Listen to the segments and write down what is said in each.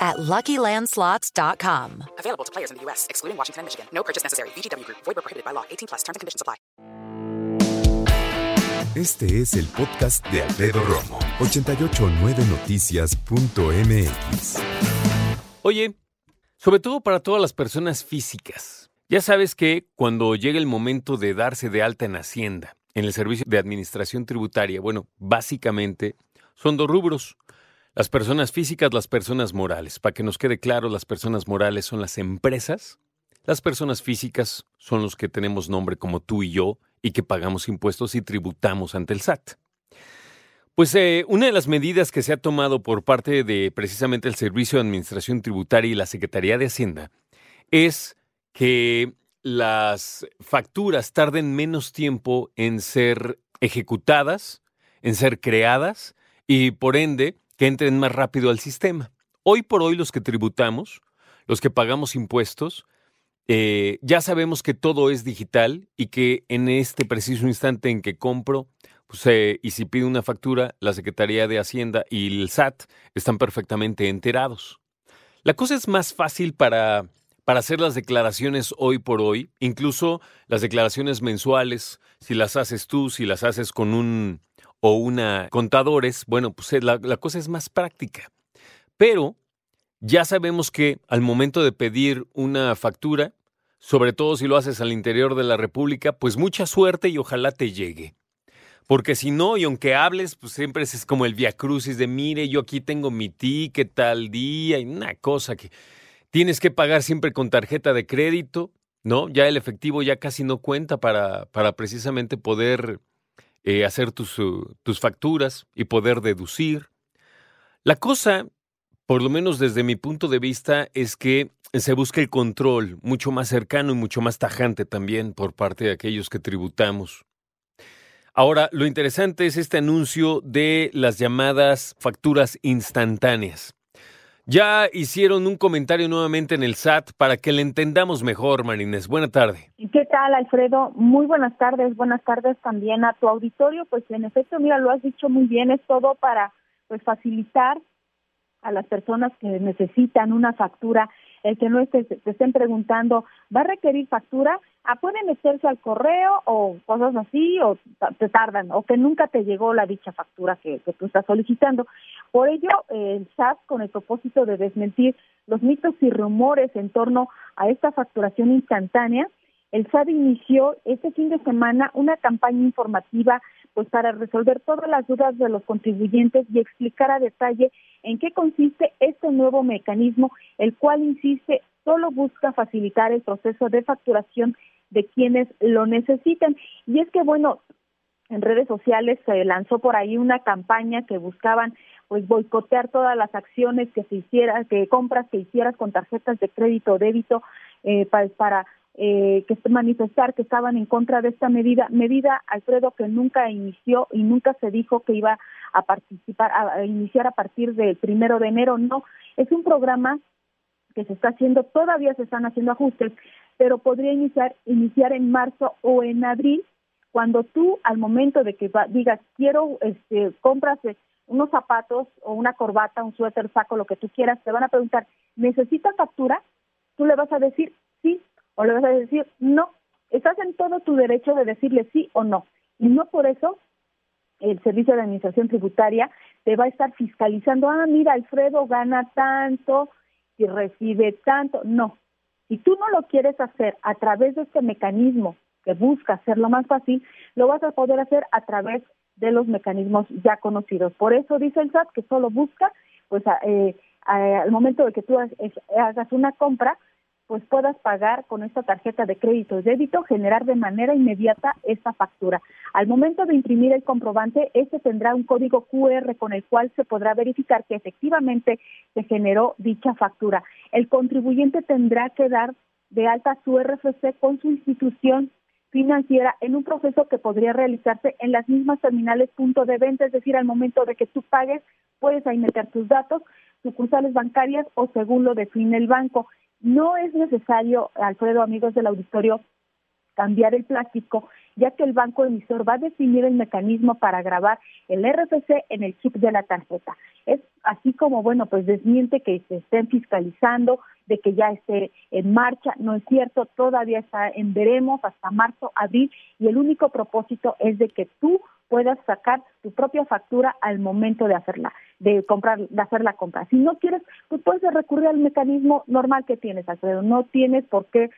at LuckyLandSlots.com. Available to players in the U.S., excluding Washington and Michigan. No purchase necessary. VGW Group. Void where prohibited by law. 18 plus. Terms and conditions apply. Este es el podcast de Alfredo Romo. 889noticias.mx Oye, sobre todo para todas las personas físicas. Ya sabes que cuando llega el momento de darse de alta en Hacienda, en el Servicio de Administración Tributaria, bueno, básicamente son dos rubros. Las personas físicas, las personas morales. Para que nos quede claro, las personas morales son las empresas, las personas físicas son los que tenemos nombre como tú y yo y que pagamos impuestos y tributamos ante el SAT. Pues eh, una de las medidas que se ha tomado por parte de precisamente el Servicio de Administración Tributaria y la Secretaría de Hacienda es que las facturas tarden menos tiempo en ser ejecutadas, en ser creadas y por ende que entren más rápido al sistema. Hoy por hoy los que tributamos, los que pagamos impuestos, eh, ya sabemos que todo es digital y que en este preciso instante en que compro pues, eh, y si pido una factura, la Secretaría de Hacienda y el SAT están perfectamente enterados. La cosa es más fácil para, para hacer las declaraciones hoy por hoy, incluso las declaraciones mensuales, si las haces tú, si las haces con un o una contadores, bueno, pues eh, la, cosa es más práctica. Pero ya sabemos que al momento de pedir una factura, sobre todo si lo haces al interior de la República, pues mucha suerte y ojalá te llegue. Porque si no, y aunque hables, pues siempre es como el viacrucis de mire, yo aquí tengo mi ticket tal día y una cosa que tienes que pagar siempre con tarjeta de crédito, ¿no? Ya el efectivo ya casi no cuenta para, para precisamente poder eh, hacer tus, uh, tus facturas y poder deducir. La cosa, por lo menos desde mi punto de vista, es que se busca el control mucho más cercano y mucho más tajante también por parte de aquellos que tributamos. Ahora, lo interesante es este anuncio de las llamadas facturas instantáneas. Ya hicieron un comentario nuevamente en el SAT para que le entendamos mejor, Marines. Buena tarde. ¿Qué tal, Alfredo? Muy buenas tardes. Buenas tardes también a tu auditorio. Pues en efecto, mira, lo has dicho muy bien. Es todo para pues facilitar a las personas que necesitan una factura el que no te estén preguntando, ¿va a requerir factura? Ah, pueden meterse al correo o cosas así, o te tardan, o que nunca te llegó la dicha factura que, tú estás solicitando. Por ello, el SAT, con el propósito de desmentir los mitos y rumores en torno a esta facturación instantánea, el SAT inició este fin de semana una campaña informativa pues para resolver todas las dudas de los contribuyentes y explicar a detalle en qué consiste este nuevo mecanismo, el cual insiste solo busca facilitar el proceso de facturación de quienes lo necesitan. Y es que bueno, en redes sociales se lanzó por ahí una campaña que buscaban pues boicotear todas las acciones que se hiciera, que compras que hicieras con tarjetas de crédito o débito eh, para, para eh, que manifestar que estaban en contra de esta medida, medida, Alfredo, que nunca inició y nunca se dijo que iba a participar, a, iniciar a partir del primero de enero, no, es un programa que se está haciendo, todavía se están haciendo ajustes, pero podría iniciar, iniciar en marzo o en abril, cuando tú al momento de que digas, quiero, este, compras unos zapatos o una corbata, un suéter, saco, lo que tú quieras, te van a preguntar, ¿necesitas factura? Tú le vas a decir, sí, o le vas a decir no. Estás en todo tu derecho de decirle sí o no. Y no por eso el Servicio de Administración Tributaria te va a estar fiscalizando, ah, mira, Alfredo gana tanto y recibe tanto. No. Si tú no lo quieres hacer a través de este mecanismo que busca hacerlo más fácil, lo vas a poder hacer a través de los mecanismos ya conocidos. Por eso dice el SAT que solo busca, pues, eh, al momento de que tú hagas una compra, pues puedas pagar con esta tarjeta de crédito o débito, generar de manera inmediata esta factura. Al momento de imprimir el comprobante, este tendrá un código QR con el cual se podrá verificar que efectivamente se generó dicha factura. El contribuyente tendrá que dar de alta su RFC con su institución financiera en un proceso que podría realizarse en las mismas terminales punto de venta, es decir, al momento de que tú pagues, puedes ahí meter tus datos, sucursales bancarias o según lo define el banco. No es necesario, Alfredo, amigos del auditorio, cambiar el plástico, ya que el banco emisor va a definir el mecanismo para grabar el RFC en el chip de la tarjeta. Es así como, bueno, pues desmiente que se estén fiscalizando, de que ya esté en marcha, no es cierto, todavía está en veremos hasta marzo, abril, y el único propósito es de que tú puedas sacar tu propia factura al momento de hacerla, de comprar, de hacer la compra. Si no quieres, pues puedes recurrir al mecanismo normal que tienes, Alfredo. No tienes por qué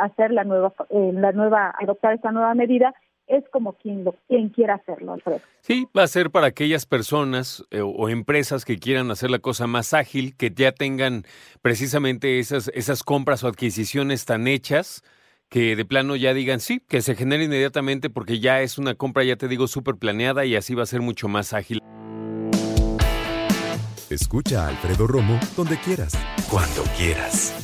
hacer la nueva, eh, la nueva, adoptar esta nueva medida es como quien lo quien quiera hacerlo, Alfredo. Sí, va a ser para aquellas personas eh, o empresas que quieran hacer la cosa más ágil, que ya tengan precisamente esas esas compras o adquisiciones tan hechas que de plano ya digan sí, que se genere inmediatamente porque ya es una compra, ya te digo, súper planeada y así va a ser mucho más ágil. Escucha a Alfredo Romo donde quieras, cuando quieras.